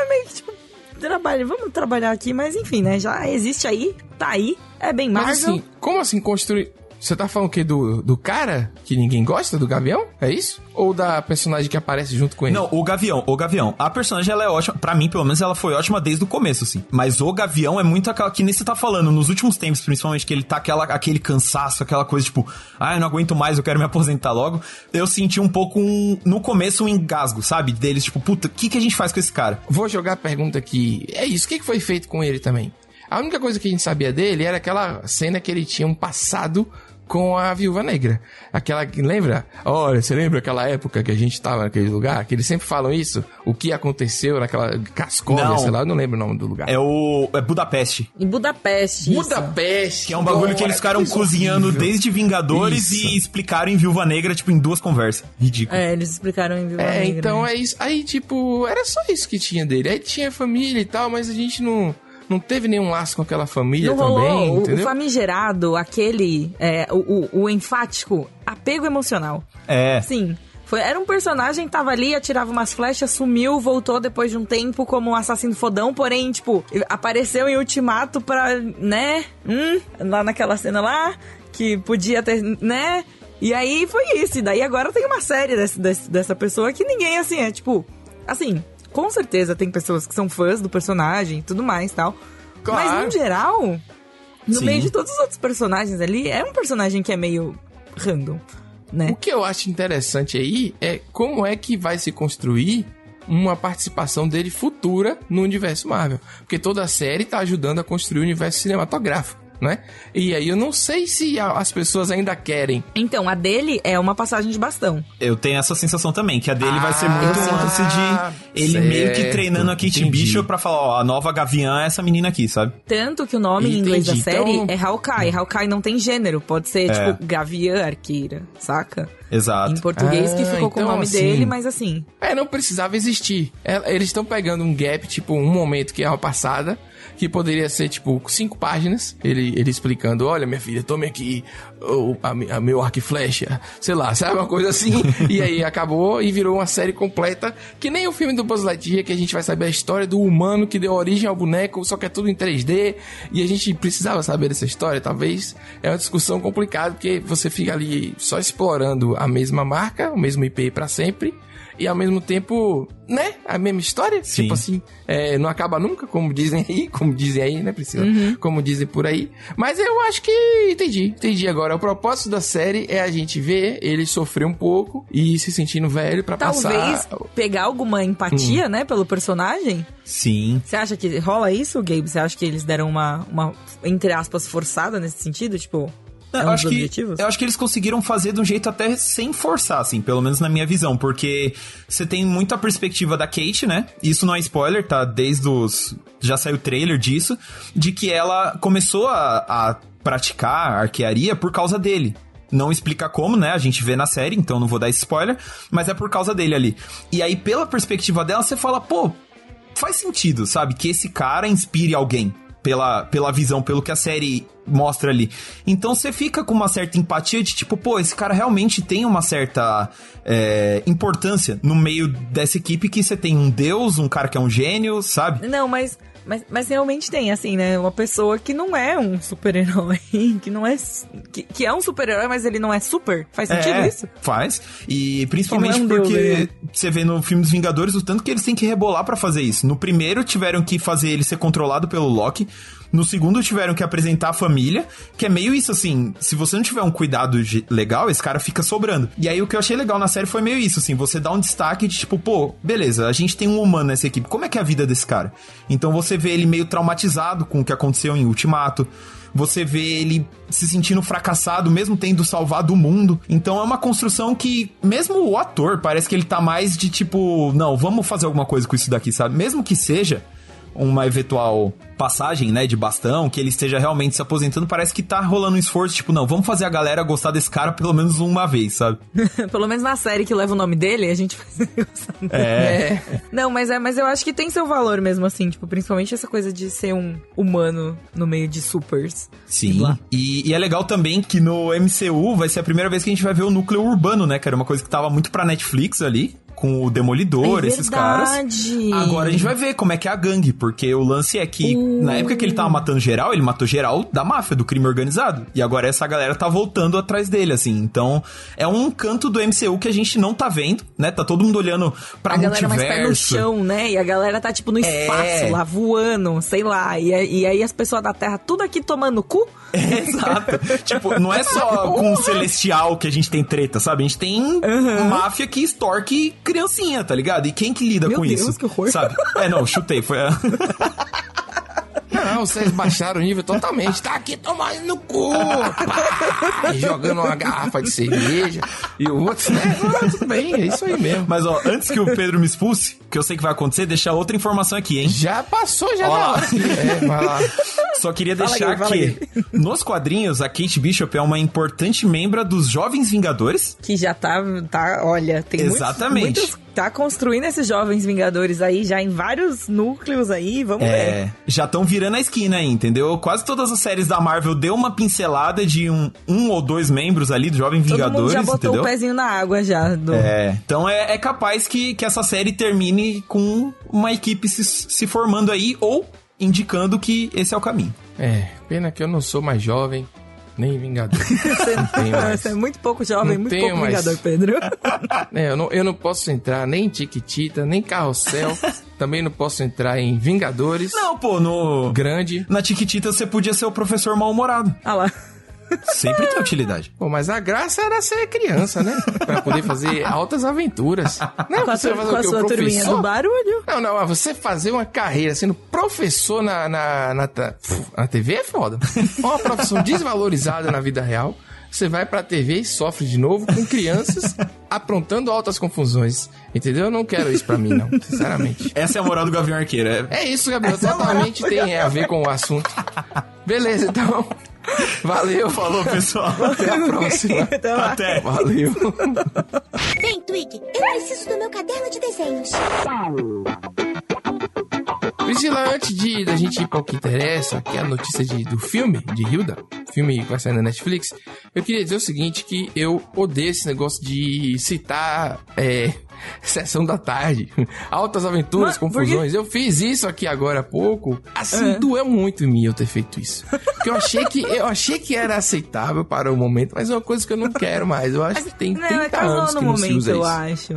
Trabalho, vamos trabalhar aqui, mas enfim, né? Já existe aí, tá aí, é bem Marvel. Mas assim, como assim construir... Você tá falando o quê? Do, do cara que ninguém gosta, do Gavião? É isso? Ou da personagem que aparece junto com ele? Não, o Gavião, o Gavião. A personagem, ela é ótima. Pra mim, pelo menos, ela foi ótima desde o começo, assim. Mas o Gavião é muito aquela que nem você tá falando. Nos últimos tempos, principalmente, que ele tá aquela, aquele cansaço, aquela coisa tipo, ah, eu não aguento mais, eu quero me aposentar logo. Eu senti um pouco, um, no começo, um engasgo, sabe? Deles, tipo, puta, o que, que a gente faz com esse cara? Vou jogar a pergunta aqui. É isso, o que que foi feito com ele também? A única coisa que a gente sabia dele era aquela cena que ele tinha um passado com a Viúva Negra. Aquela que lembra? Olha, você lembra aquela época que a gente tava naquele lugar? Que eles sempre falam isso? O que aconteceu naquela Cascóvia, Não. sei lá, eu não lembro o nome do lugar. É o. É Budapeste. Em Budapeste. isso. Budapeste. Que é um bagulho que eles ficaram cozinhando desde Vingadores Isso. e explicaram em Viúva Negra, tipo, em duas conversas. Ridículo. É, eles explicaram em Viva É, Negra, então né? é isso. Aí, tipo, era só isso que tinha dele. Aí tinha família e tal, mas a gente não, não teve nenhum laço com aquela família Não também, rolou o- o entendeu? famigerado, aquele, é, o, o, o enfático apego emocional. É. Sim. Foi, era um personagem, tava ali, atirava umas flechas, sumiu, voltou depois de um tempo como um assassino fodão, porém, tipo, apareceu em ultimato pra, né? Hum, lá naquela cena lá, que podia ter, né? E aí foi isso. E daí agora tem uma série desse, desse- dessa pessoa que ninguém, assim, é tipo. Assim, com certeza tem pessoas que são fãs do personagem e tudo mais tal. Claro. Mas no geral, no Sim. meio de todos os outros personagens ali, é um personagem que é meio random, né? O que eu acho interessante aí é como é que vai se construir uma participação dele futura no universo Marvel. Porque toda a série tá ajudando a construir o universo cinematográfico, né? E aí eu não sei se a- as pessoas ainda querem. Então, a dele é uma passagem de bastão. Eu tenho essa sensação também, que a dele vai ser Ah, muito um lance de ele certo, meio que treinando a Kate entendi. Bishop pra falar, ó, a nova Gaviã é essa menina aqui, sabe? Tanto que o nome em inglês da Entendi, série então- é Hawkeye. Hawkeye não tem gênero, pode ser, É. tipo, Gaviã Arqueira, saca? Exato. Em português que Ah, ficou com o então, nome assim, dele, mas assim. É, não precisava existir. É, Eles estão pegando um gap, tipo, um momento que é uma passada, que poderia ser, tipo, cinco páginas. Ele, ele explicando, olha, minha filha, tome aqui o a, a meu arco e flecha. Sei lá, sabe? Uma coisa assim. e aí acabou e virou uma série completa, que nem o filme do Buzz Lightyear, que a gente vai saber a história do humano que deu origem ao boneco, só que é tudo em 3D. E a gente precisava saber dessa história, talvez. É uma discussão complicada, porque você fica ali só explorando a mesma marca, o mesmo IP pra sempre e ao mesmo tempo, né? A mesma história. Sim. Tipo assim, é, não acaba nunca, como dizem aí, como dizem aí, né, Priscila? Como dizem por aí. Mas eu acho que entendi, entendi agora. O propósito da série é a gente ver ele sofrer um pouco e se sentindo velho pra Talvez passar. pegar alguma empatia, Hum. né, pelo personagem. Sim. Você acha que rola isso, Gabe? Você acha que eles deram uma, uma entre aspas, forçada nesse sentido? Tipo, é eu, acho dos que, objetivos? eu acho que eles conseguiram fazer de um jeito até sem forçar, assim, pelo menos na minha visão, porque você tem muita perspectiva da Kate, né? Isso não é spoiler, tá? Desde os. Já saiu trailer disso, de que ela começou a, a praticar arquearia por causa dele. Não explica como, né? A gente vê na série, então não vou dar spoiler, mas é por causa dele ali. E aí, pela perspectiva dela, você fala, pô, faz sentido, sabe? Que esse cara inspire alguém. pela, pela visão, pelo que a série mostra ali. Então você fica com uma certa empatia de tipo, pô, esse cara realmente tem uma certa é, importância no meio dessa equipe que você tem um deus, um cara que é um gênio, sabe? Não, mas mas, mas realmente tem, assim, né? Uma pessoa que não é um super-herói, que não é. Que, que é um super-herói, mas ele não é super. Faz sentido é, isso? Faz. E principalmente é um porque deus, né? você vê no filme dos Vingadores o tanto que eles têm que rebolar pra fazer isso. No primeiro tiveram que fazer ele ser controlado pelo Loki. No segundo tiveram que apresentar a família, que é meio isso assim, se você não tiver um cuidado legal, esse cara fica sobrando. E aí o que eu achei legal na série foi meio isso, assim, você dá um destaque de tipo, pô, beleza, a gente tem um humano nessa equipe, como é que é a vida desse cara? Então você vê ele meio traumatizado com o que aconteceu em Ultimato. Você vê ele se sentindo fracassado, mesmo tendo salvado o mundo. Então é uma construção que, mesmo o ator, parece que ele tá mais de tipo, não, vamos fazer alguma coisa com isso daqui, sabe? Mesmo que seja uma eventual passagem, né, de bastão, que ele esteja realmente se aposentando, parece que tá rolando um esforço, tipo, não, vamos fazer a galera gostar desse cara pelo menos uma vez, sabe? Pelo menos na série que leva o nome dele, a gente faz É. Não, mas é, mas eu acho que tem seu valor mesmo, assim, tipo, principalmente essa coisa de ser um humano no meio de supers. Sim. E, e é legal também que no MCU vai ser a primeira vez que a gente vai ver o núcleo urbano, né? Que era uma coisa que tava muito pra Netflix ali, com o Demolidor, É esses caras. Agora a gente vai ver como é que é a gangue, porque o lance é que Uh. na época que ele tava matando geral, ele matou geral da máfia, do crime organizado. E agora essa galera tá voltando atrás dele, assim. Então é um canto do MCU que a gente não tá vendo, né? Tá todo mundo olhando pra a galera mais pé no multiverso. chão, né? E a galera tá, tipo, no É. espaço, lá, voando, sei lá. E, e aí as pessoas da Terra, tudo aqui tomando cu. Exato. tipo, não é só com o Celestial que a gente tem treta, sabe? A gente tem máfia que extorque criancinha, tá ligado? E quem que lida Meu com Deus, isso? que horror. Sabe? É, não, chutei. Foi a... Não, vocês baixaram o nível totalmente. Tá aqui tomando no cu! Pá, jogando uma garrafa de cerveja. E o outro, né? Ah, tudo bem, é isso aí mesmo. Mas, ó, antes que o Pedro me expulse, que eu sei que vai acontecer, deixar outra informação aqui, hein? Já passou, já Ó da hora. É, vai lá. Só queria deixar fala, que, nos quadrinhos, a Kate Bishop é uma importante membra dos Jovens Vingadores. Que já tá, tá olha, tem muitos- Exatamente. muitos, tá construindo esses jovens vingadores aí, já em vários núcleos aí, vamos ver. É, já estão virando a esquina aí, entendeu? Quase todas as séries da Marvel deu uma pincelada de um, um ou dois membros ali Jovens Todo Vingadores, mundo já botou entendeu? o pezinho na água já. Do... É, então é, é capaz que, que essa série termine com uma equipe se, se formando aí ou indicando que esse é o caminho. É, pena que eu não sou mais jovem, nem vingador. Não tenho mais. Você é muito pouco jovem, Não muito pouco mais. vingador, Pedro. É, eu, não, eu não posso entrar nem em Tiquitita, nem Carrossel. Também não posso entrar em Vingadores. Não, pô, no... Grande. Na Tiquitita você podia ser o professor mal-humorado. Olha lá. Sempre tem utilidade. Pô, mas a graça era ser criança, né? Pra poder fazer altas aventuras. Não, Com a, você vai com fazer a sua turminha professor? do barulho. Não, não, você fazer uma carreira sendo professor na, na, na, na TV é foda. Uma profissão desvalorizada na vida real. Você vai pra TV e sofre de novo com crianças aprontando altas confusões. Entendeu? Eu não quero isso pra mim, não. Sinceramente. Essa é a moral do Gavião Arqueiro. É... É isso, Gabriel. Totalmente tem a ver com o assunto. Beleza, então. Valeu. Falou, pessoal. Até a próxima. Então. Até. Valeu. Vem, Twig, eu preciso do meu caderno de desenhos. Priscila, antes de da gente ir para o que interessa, que é a notícia de, do filme de Hilda, filme que vai sair na Netflix, eu queria dizer o seguinte, que eu odeio esse negócio de citar é, sessão da tarde, altas aventuras, Mas confusões. Eu fiz isso aqui agora há pouco. Assim, doeu muito em mim eu ter feito isso. Porque eu achei que eu achei que era aceitável para o momento, mas é uma coisa que eu não quero mais. Eu acho que tem 30 Não, é casou anos no que não se momento, usa eu isso.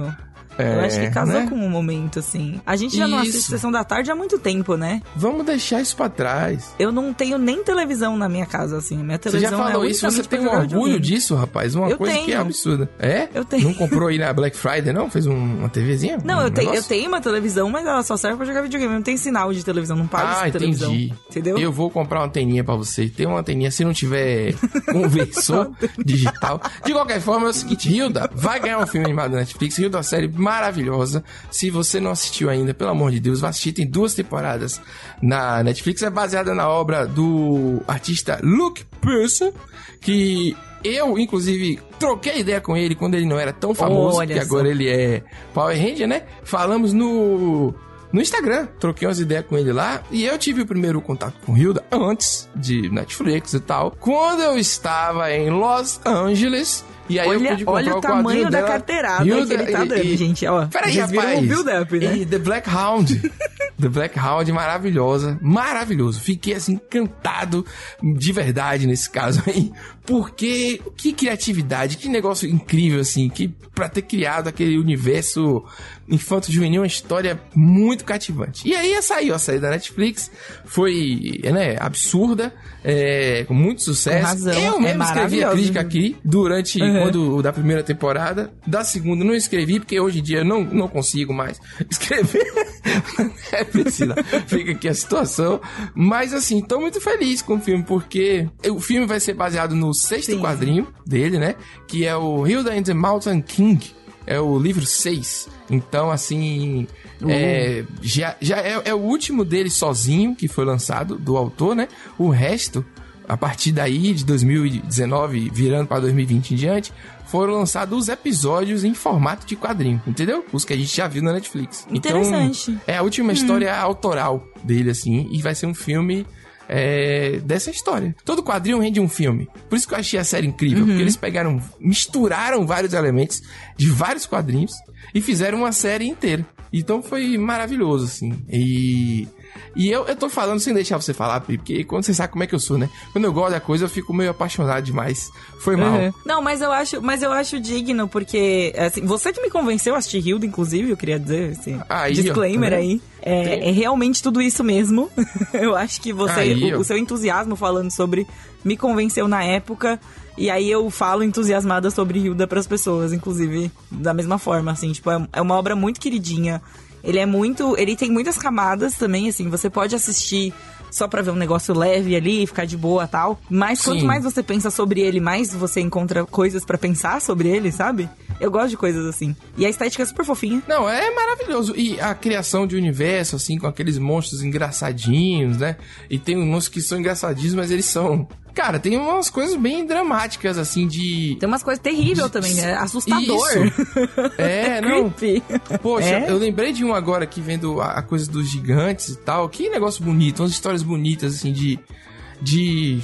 Acho. eu É, acho que casou né? com um momento, assim. A gente já não assiste Isso. Sessão da Tarde há muito tempo, né? Vamos deixar isso pra trás. Eu não tenho nem televisão na minha casa, assim. Minha Você televisão já falou é isso, você tem um orgulho disso, rapaz? Uma Eu coisa que é tenho. absurda. É? Eu tenho. Não comprou aí na Black Friday, não? Fez um- uma TVzinha? Não, Um eu, tenho, eu tenho uma televisão, mas ela só serve pra jogar videogame. Não tem sinal de televisão, não paga Ah, essa televisão. entendi. Entendeu? Eu vou comprar uma anteninha pra você. Tem uma anteninha, se não tiver conversor digital. De qualquer forma, é o seguinte, Hilda vai ganhar um filme animado na Netflix. Hilda é uma série maravilhosa. Se você não assistiu ainda, pelo amor de Deus, vá assistir. Tem duas temporadas na Netflix. É baseada na obra do artista Luke Pearson, que... Eu, inclusive, troquei ideia com ele quando ele não era tão famoso, Olha que só. agora ele é Power Ranger, né? Falamos no no Instagram. Troquei umas ideias com ele lá. E eu tive o primeiro contato com Hilda antes de Netflix e tal. Quando eu estava em Los Angeles. E aí eu Olha, pude comprar olha o quadrinho tamanho da carteirada Hilda que ele tá dando, e- gente. Ó, Peraí, rapaz. o build-up, né? E The Black Hound. The Black Hound, maravilhosa. Maravilhoso. Fiquei, assim, encantado de verdade nesse caso aí. Porque, que criatividade, que negócio incrível, assim. Que pra ter criado aquele universo infanto-juvenil, uma história muito cativante. E aí saiu a série da Netflix. Foi, né, absurda. é, com muito sucesso. Com razão, Eu é mesmo escrevi a crítica aqui durante Uhum. Da primeira temporada. Da segunda não escrevi, porque hoje em dia eu não, não consigo mais escrever. é, Priscila, fica aqui a situação. Mas assim, tô muito feliz com o filme, porque o filme vai ser baseado no sexto Sim. quadrinho dele, né? Que é o Hilda and the Mountain King. É o livro 6. Então, assim. É, já já é, é o último dele sozinho que foi lançado, do autor, né? O resto a partir daí, de 2019, virando para 2020 em diante, foram lançados os episódios em formato de quadrinho, entendeu? Os que a gente já viu na Netflix. Interessante. Então, é a última história autoral dele, assim, e vai ser um filme é, dessa história. Todo quadrinho rende um filme. Por isso que eu achei a série incrível, porque eles pegaram, misturaram vários elementos de vários quadrinhos e fizeram uma série inteira. Então foi maravilhoso, assim. E. E eu, eu tô falando sem deixar você falar, porque quando você sabe como é que eu sou, né? Quando eu gosto da coisa, eu fico meio apaixonado demais. Foi mal. Uhum. Não, mas eu acho, mas eu acho digno, porque assim, você que me convenceu a assistir Hilda, inclusive, eu queria dizer esse Aí, ó, disclaimer tá vendo? aí. É, é realmente tudo isso mesmo. eu acho que você, Aí, o, ó. o seu entusiasmo falando sobre me convenceu na época. E aí eu falo entusiasmada sobre Hilda pras pessoas, inclusive, da mesma forma, assim, tipo, é, é uma obra muito queridinha. Ele é muito. Ele tem muitas camadas também, assim, você pode assistir só pra ver um negócio leve ali, ficar de boa tal. Mas quanto Sim. mais você pensa sobre ele, mais você encontra coisas pra pensar sobre ele, sabe? Eu gosto de coisas assim. E a estética é super fofinha. Não, é maravilhoso. E a criação de universo, assim, com aqueles monstros engraçadinhos, né? E tem uns monstros que são engraçadinhos, mas eles são. Cara, tem umas coisas bem dramáticas, assim, de. Tem umas coisas terríveis também, né? Assustador. É, não. Creepy. Poxa, É? eu lembrei de um agora aqui vendo a, a coisa dos gigantes e tal. Que negócio bonito, umas histórias bonitas, assim, de. De.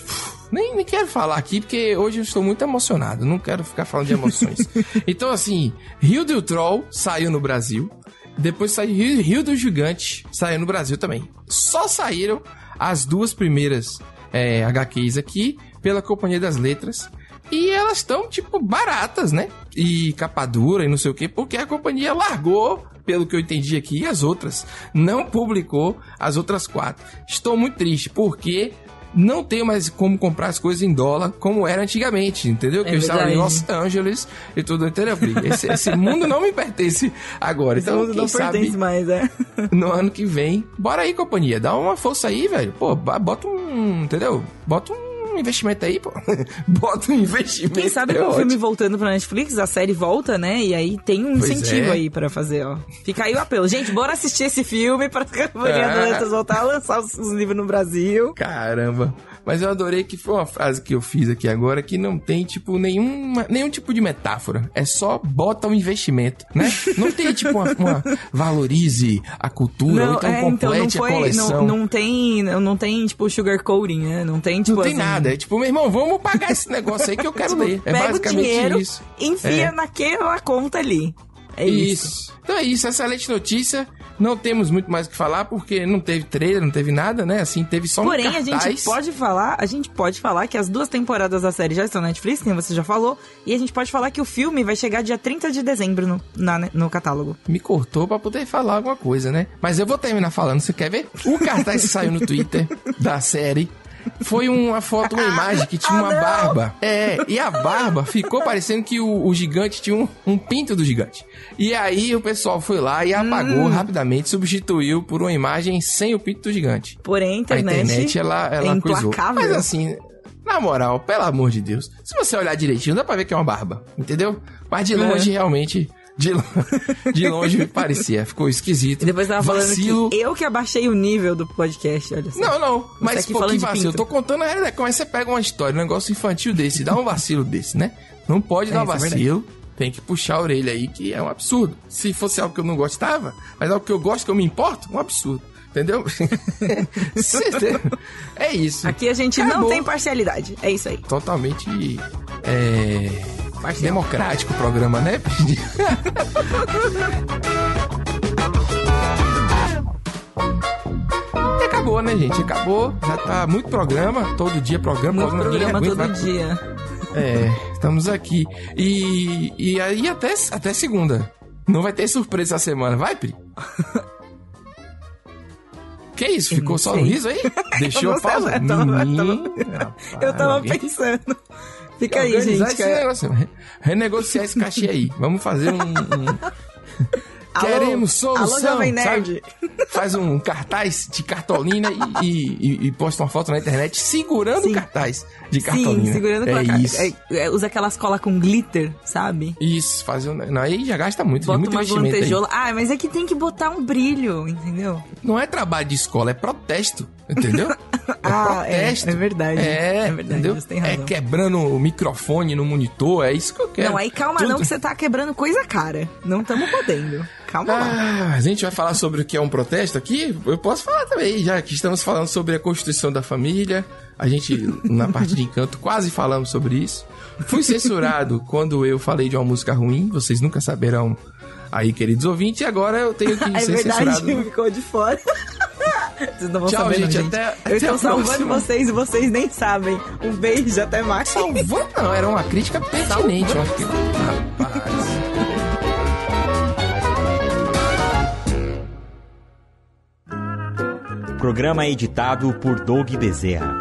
Nem, nem quero falar aqui, porque hoje eu estou muito emocionado. Não quero ficar falando de emoções. então, assim, Rio do Troll saiu no Brasil. Depois saiu Rio, Rio do Gigante, saiu no Brasil também. Só saíram as duas primeiras é, HQs aqui pela Companhia das Letras. E elas estão, tipo, baratas, né? E capa dura e não sei o quê, porque a companhia largou, pelo que eu entendi aqui, as outras. Não publicou as outras quatro. Estou muito triste, porque não tenho mais como comprar as coisas em dólar como era antigamente, entendeu? Que É eu estava em. Los Angeles e tudo, entendeu? Esse, esse mundo não me pertence agora. Esse Então, mundo quem não sabe, pertence mais, é. no ano que vem. Bora aí, companhia. Dá uma força aí, velho. Pô, bota um. Entendeu? Bota um investimento aí, pô. bota um investimento. Quem sabe é com o filme voltando pra Netflix, a série volta, né? E aí tem um Pois incentivo é. aí pra fazer, ó. Fica aí o apelo. Gente, bora assistir esse filme pra É. das Letras voltar a lançar os, os livros no Brasil. Caramba. Mas eu adorei que foi uma frase que eu fiz aqui agora que não tem, tipo, nenhuma, nenhum tipo de metáfora. É só bota um investimento, né? Não tem, tipo, uma, uma valorize a cultura, ou então é, então não complete a foi. coleção. Não, não tem. Não tem, tipo, sugarcoating, né? Não tem, tipo. Não tem assim, nada. É tipo, meu irmão, vamos pagar esse negócio aí que eu quero tipo, ler. É pega o basicamente dinheiro, isso. enfia É. naquela conta ali. É isso. Isso. Então é isso, excelente notícia. Não temos muito mais o que falar, porque não teve trailer, não teve nada, né? Assim, teve só um Porém, a cartaz. gente pode falar, a gente pode falar que as duas temporadas da série já estão na Netflix, como você já falou, e a gente pode falar que o filme vai chegar dia 30 de dezembro no, na- no catálogo. Me cortou pra poder falar alguma coisa, né? Mas eu vou terminar falando, você quer ver? O cartaz que saiu no Twitter da série foi uma foto, uma imagem que tinha Ah, uma não! barba. É, e a barba ficou parecendo que o, o gigante tinha um, um pinto do gigante. E aí o pessoal foi lá e apagou Hum. rapidamente, substituiu por uma imagem sem o pinto do gigante. Porém, a A internet, internet, ela, ela é coisou. Mas assim, na moral, pelo amor de Deus, se você olhar direitinho, dá pra ver que é uma barba, entendeu? Mas de longe, realmente, de, de longe parecia, ficou esquisito. E depois tava falando Vacilo. que eu que abaixei o nível do podcast, olha só. Não, não, mas aqui pô, falando que vacilo. Eu tô contando a realidade. Como é que você pega uma história, um negócio infantil desse, dá um vacilo desse, né? Não pode É, dar um é vacilo. Tem que puxar a orelha aí, que é um absurdo. Se fosse algo que eu não gostava, mas algo que eu gosto, que eu me importo, um absurdo. Entendeu? é isso. Aqui a gente Acabou. não tem parcialidade. É isso aí. Totalmente é, democrático o programa, né? Acabou, né, gente? Acabou. Já tá muito programa, todo dia programa, Muito programa todo aguenta, vai- dia. É, estamos aqui. E, e aí até, até segunda. Não vai ter surpresa essa semana, vai, Pri? Que isso? Ficou só no sei. riso aí? Deixou a sei, pausa? eu tava- eu tava- Eu tava pensando. Fica aí, gente. esse é- negócio, re- renegociar esse cachê aí. Vamos fazer um. um- Alô? Queremos solução. Alô, Nerd. sabe? Faz um cartaz de cartolina e, e- e- posta uma foto na internet segurando Sim. o cartaz de cartolina. Sim, segurando com é cara. isso. É, é, usa aquelas colas com glitter, sabe? Isso, fazer um. Não, aí já gasta muito, Bota muito uma investimento. Ah, mas é que tem que botar um brilho, entendeu? Não é trabalho de escola, é protesto, entendeu? É Ah, é, protesto. é verdade. É, É verdade, entendeu? É quebrando o microfone no monitor, é isso que eu quero. Não, aí calma Tudo. não, que você tá quebrando coisa cara. Não estamos podendo. Calma lá. Ah, a gente vai falar sobre o que é um protesto aqui? Eu posso falar também, já que estamos falando sobre a Constituição da Família. A gente, na parte de encanto, quase falamos sobre isso. Fui censurado quando eu falei de uma música ruim, vocês nunca saberão aí, queridos ouvintes, e agora eu tenho que É ser verdade, censurado. ficou de fora. Vocês não vão Tchau, saber, não, gente, até- Eu até estou salvando próxima. vocês e vocês nem sabem. Um beijo, até mais. Salvou? Não, era uma crítica pertinente. Rapaz. Programa editado por Doug Bezerra.